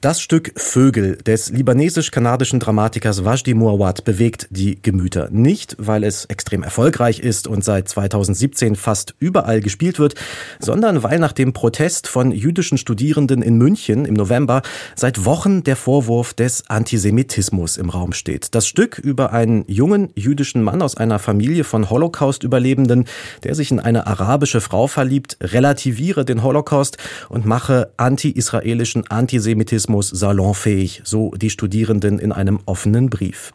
das Stück Vögel des libanesisch-kanadischen Dramatikers Wajdi Mouawad bewegt die Gemüter. Nicht, weil es extrem erfolgreich ist und seit 2017 fast überall gespielt wird, sondern weil nach dem Protest von jüdischen Studierenden in München im November seit Wochen der Vorwurf des Antisemitismus im Raum steht. Das Stück über einen jungen jüdischen Mann aus einer Familie von Holocaust-Überlebenden, der sich in eine arabische Frau verliebt, relativiere den Holocaust und mache anti-israelischen Antisemitismus Journalismus salonfähig, so die Studierenden in einem offenen Brief.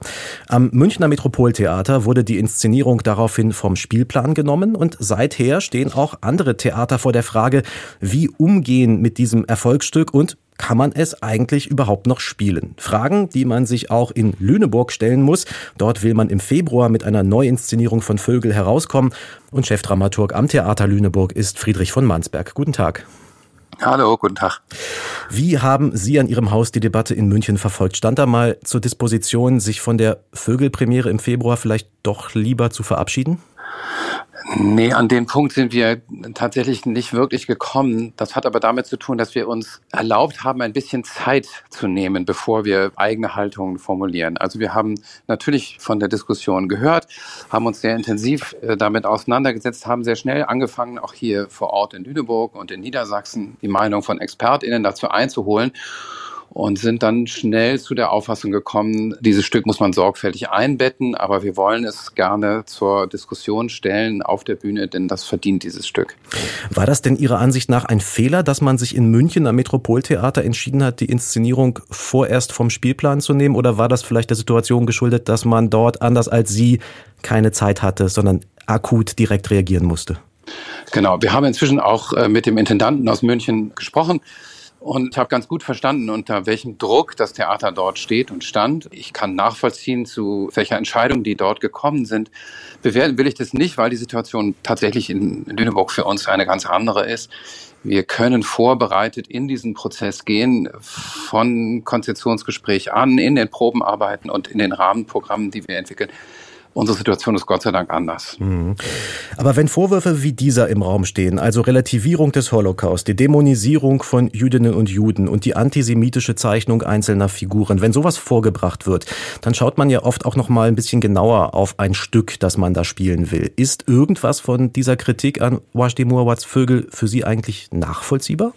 Am Münchner Metropoltheater wurde die Inszenierung daraufhin vom Spielplan genommen und seither stehen auch andere Theater vor der Frage, wie umgehen mit diesem Erfolgsstück und kann man es eigentlich überhaupt noch spielen? Fragen, die man sich auch in Lüneburg stellen muss. Dort will man im Februar mit einer Neuinszenierung von Vögel herauskommen. Und Chefdramaturg am Theater Lüneburg ist Friedrich von Mansberg. Guten Tag. Hallo, guten Tag. Wie haben Sie an Ihrem Haus die Debatte in München verfolgt? Stand da mal zur Disposition, sich von der Vögelpremiere im Februar vielleicht doch lieber zu verabschieden? Nee, an den Punkt sind wir tatsächlich nicht wirklich gekommen. Das hat aber damit zu tun, dass wir uns erlaubt haben, ein bisschen Zeit zu nehmen, bevor wir eigene Haltungen formulieren. Also wir haben natürlich von der Diskussion gehört, haben uns sehr intensiv äh, damit auseinandergesetzt, haben sehr schnell angefangen, auch hier vor Ort in Lüneburg und in Niedersachsen die Meinung von ExpertInnen dazu einzuholen und sind dann schnell zu der Auffassung gekommen, dieses Stück muss man sorgfältig einbetten, aber wir wollen es gerne zur Diskussion stellen auf der Bühne, denn das verdient dieses Stück. War das denn Ihrer Ansicht nach ein Fehler, dass man sich in München am Metropoltheater entschieden hat, die Inszenierung vorerst vom Spielplan zu nehmen oder war das vielleicht der Situation geschuldet, dass man dort anders als Sie keine Zeit hatte, sondern akut direkt reagieren musste? Genau, wir haben inzwischen auch äh, mit dem Intendanten aus München gesprochen und habe ganz gut verstanden, unter welchem Druck das Theater dort steht und stand. Ich kann nachvollziehen, zu welcher Entscheidung die dort gekommen sind. Bewerten will ich das nicht, weil die Situation tatsächlich in Lüneburg für uns eine ganz andere ist. Wir können vorbereitet in diesen Prozess gehen, von Konzeptionsgespräch an, in den Probenarbeiten und in den Rahmenprogrammen, die wir entwickeln. Unsere Situation ist Gott sei Dank anders. Mhm. Aber wenn Vorwürfe wie dieser im Raum stehen, also Relativierung des Holocaust, die Dämonisierung von Jüdinnen und Juden und die antisemitische Zeichnung einzelner Figuren, wenn sowas vorgebracht wird, dann schaut man ja oft auch noch mal ein bisschen genauer auf ein Stück, das man da spielen will. Ist irgendwas von dieser Kritik an Wajdi Muawads Vögel für Sie eigentlich nachvollziehbar?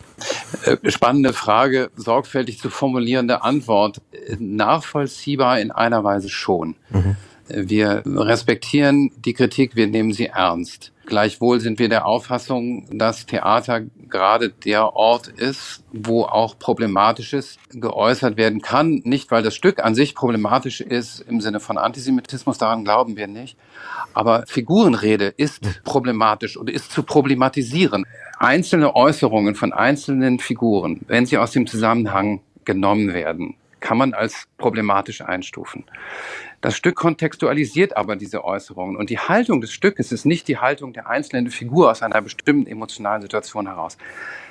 Äh, spannende Frage, sorgfältig zu formulierende Antwort. Nachvollziehbar in einer Weise schon. Mhm. Wir respektieren die Kritik, wir nehmen sie ernst. Gleichwohl sind wir der Auffassung, dass Theater gerade der Ort ist, wo auch Problematisches geäußert werden kann. Nicht, weil das Stück an sich problematisch ist im Sinne von Antisemitismus, daran glauben wir nicht. Aber Figurenrede ist problematisch und ist zu problematisieren. Einzelne Äußerungen von einzelnen Figuren, wenn sie aus dem Zusammenhang genommen werden, kann man als problematisch einstufen. Das Stück kontextualisiert aber diese Äußerungen und die Haltung des Stückes ist nicht die Haltung der einzelnen Figur aus einer bestimmten emotionalen Situation heraus.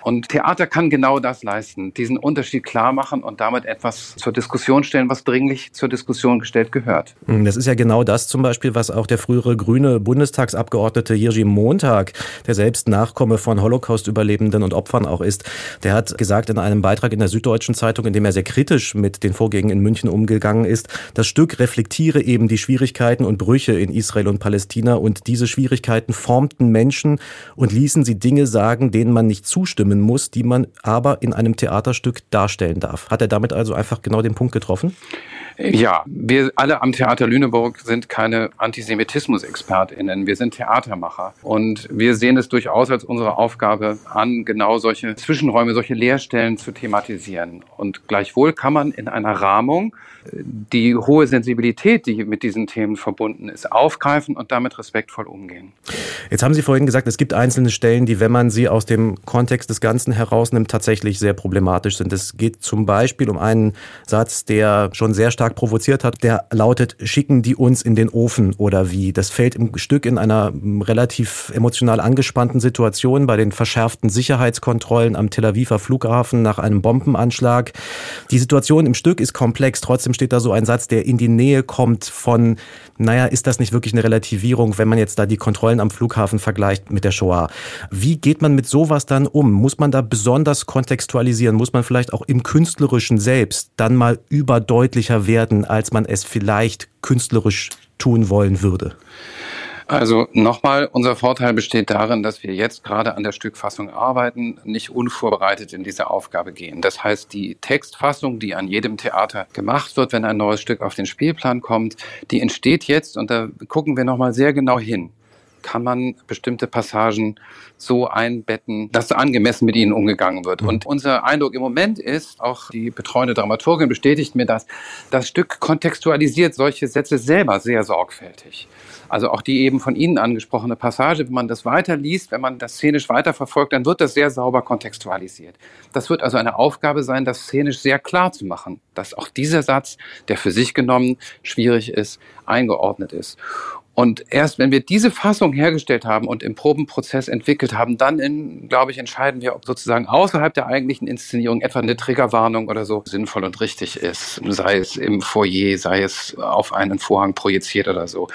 Und Theater kann genau das leisten, diesen Unterschied klar machen und damit etwas zur Diskussion stellen, was dringlich zur Diskussion gestellt gehört. Hm, das ist ja genau das zum Beispiel, was auch der frühere grüne Bundestagsabgeordnete Jerzy Montag, der selbst Nachkomme von Holocaust-Überlebenden und Opfern auch ist, der hat gesagt in einem Beitrag in der Süddeutschen Zeitung, in dem er sehr kritisch mit den Vorgängen in München umgegangen ist, das Stück reflektiere eben die Schwierigkeiten und Brüche in Israel und Palästina und diese Schwierigkeiten formten Menschen und ließen sie Dinge sagen, denen man nicht zustimmen nehmen muss, die man aber in einem Theaterstück darstellen darf. Hat er damit also einfach genau den Punkt getroffen? Ja, wir alle am Theater Lüneburg sind keine Antisemitismus-ExpertInnen. Wir sind Theatermacher. Und wir sehen es durchaus als unsere Aufgabe an, genau solche Zwischenräume, solche Leerstellen zu thematisieren. Und gleichwohl kann man in einer Rahmung die hohe Sensibilität, die mit diesen Themen verbunden ist, aufgreifen und damit respektvoll umgehen. Jetzt haben Sie vorhin gesagt, es gibt einzelne Stellen, die, wenn man sie aus dem Kontext des Ganzen herausnimmt, tatsächlich sehr problematisch sind. Es geht zum Beispiel um einen Satz, der schon sehr stark provoziert hat, der lautet, schicken die uns in den Ofen oder wie. Das fällt im Stück in einer relativ emotional angespannten Situation bei den verschärften Sicherheitskontrollen am Tel Aviver Flughafen nach einem Bombenanschlag. Die Situation im Stück ist komplex, trotzdem steht da so ein Satz, der in die Nähe kommt von, naja, ist das nicht wirklich eine Relativierung, wenn man jetzt da die Kontrollen am Flughafen vergleicht mit der Shoah? Wie geht man mit sowas dann um? Muss man da besonders kontextualisieren? Muss man vielleicht auch im Künstlerischen selbst dann mal überdeutlicher werden, als man es vielleicht künstlerisch tun wollen würde? Also nochmal, unser Vorteil besteht darin, dass wir jetzt gerade an der Stückfassung arbeiten, nicht unvorbereitet in diese Aufgabe gehen. Das heißt, die Textfassung, die an jedem Theater gemacht wird, wenn ein neues Stück auf den Spielplan kommt, die entsteht jetzt und da gucken wir nochmal sehr genau hin kann man bestimmte Passagen so einbetten, dass angemessen mit ihnen umgegangen wird. Mhm. Und unser Eindruck im Moment ist, auch die betreuende Dramaturgin bestätigt mir das, das Stück kontextualisiert solche Sätze selber sehr sorgfältig. Also auch die eben von Ihnen angesprochene Passage, wenn man das weiterliest, wenn man das szenisch weiterverfolgt, dann wird das sehr sauber kontextualisiert. Das wird also eine Aufgabe sein, das szenisch sehr klar zu machen, dass auch dieser Satz, der für sich genommen schwierig ist, eingeordnet ist. Und erst wenn wir diese Fassung hergestellt haben und im Probenprozess entwickelt haben, dann, in, glaube ich, entscheiden wir, ob sozusagen außerhalb der eigentlichen Inszenierung etwa eine Triggerwarnung oder so sinnvoll und richtig ist. Sei es im Foyer, sei es auf einen Vorhang projiziert oder so.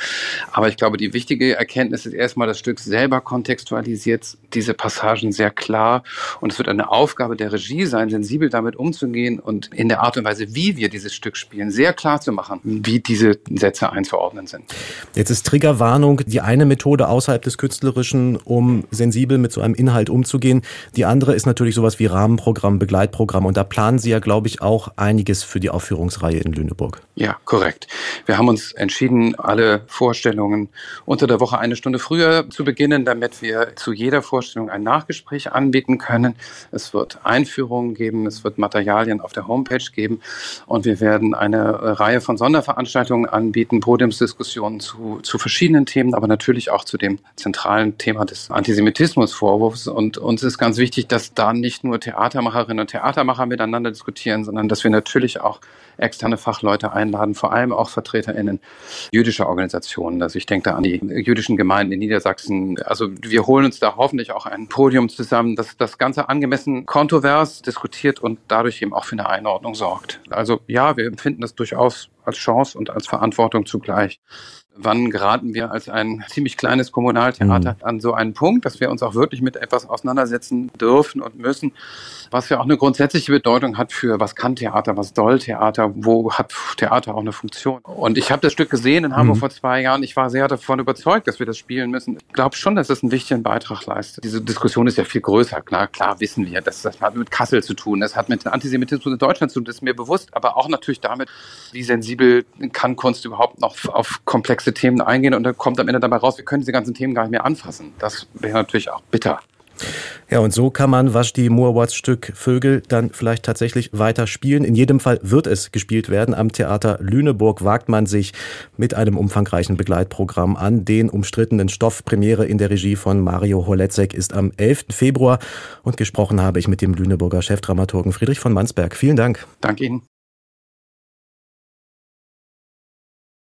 Aber ich glaube, die wichtige Erkenntnis ist erstmal, das Stück selber kontextualisiert diese Passagen sehr klar. Und es wird eine Aufgabe der Regie sein, sensibel damit umzugehen und in der Art und Weise, wie wir dieses Stück spielen, sehr klar zu machen, wie diese Sätze einzuordnen sind. Jetzt ist Triggerwarnung die eine Methode außerhalb des Künstlerischen, um sensibel mit so einem Inhalt umzugehen. Die andere ist natürlich sowas wie Rahmenprogramm, Begleitprogramm. Und da planen Sie ja, glaube ich, auch einiges für die Aufführungsreihe in Lüneburg. Ja, korrekt. Wir haben uns entschieden, alle Vorstellungen unter der Woche eine Stunde früher zu beginnen, damit wir zu jeder Vorstellung ein Nachgespräch anbieten können. Es wird Einführungen geben, es wird Materialien auf der Homepage geben und wir werden eine Reihe von Sonderveranstaltungen anbieten, Podiumsdiskussionen zu, zu verschiedenen Themen, aber natürlich auch zu dem zentralen Thema des Antisemitismusvorwurfs. Und uns ist ganz wichtig, dass da nicht nur Theatermacherinnen und Theatermacher miteinander diskutieren, sondern dass wir natürlich auch externe Fachleute einladen, vor allem auch VertreterInnen jüdischer Organisationen. Also ich denke da an die jüdischen Gemeinden in Niedersachsen. Also wir holen uns da hoffentlich auch ein Podium zusammen, das das Ganze angemessen kontrovers diskutiert und dadurch eben auch für eine Einordnung sorgt. Also ja, wir empfinden das durchaus als Chance und als Verantwortung zugleich. Wann geraten wir als ein ziemlich kleines Kommunaltheater mhm. an so einen Punkt, dass wir uns auch wirklich mit etwas auseinandersetzen dürfen und müssen, was ja auch eine grundsätzliche Bedeutung hat für, was kann Theater, was soll Theater, wo hat Theater auch eine Funktion. Und ich habe das Stück gesehen in Hamburg mhm. vor zwei Jahren. Ich war sehr davon überzeugt, dass wir das spielen müssen. Ich glaube schon, dass es einen wichtigen Beitrag leistet. Diese Diskussion ist ja viel größer. Klar, klar wissen wir, dass das hat mit Kassel zu tun, das hat mit dem Antisemitismus in Deutschland zu tun, das ist mir bewusst, aber auch natürlich damit, wie sensibel kann Kunst überhaupt noch auf komplexe Themen eingehen und dann kommt am Ende dabei raus, wir können diese ganzen Themen gar nicht mehr anfassen. Das wäre natürlich auch bitter. Ja, und so kann man Vashti Moawats Stück Vögel dann vielleicht tatsächlich weiter spielen. In jedem Fall wird es gespielt werden. Am Theater Lüneburg wagt man sich mit einem umfangreichen Begleitprogramm an den umstrittenen Stoff. Premiere in der Regie von Mario Holetzek ist am 11. Februar. Und gesprochen habe ich mit dem Lüneburger Chefdramaturgen Friedrich von Mansberg. Vielen Dank. Danke Ihnen.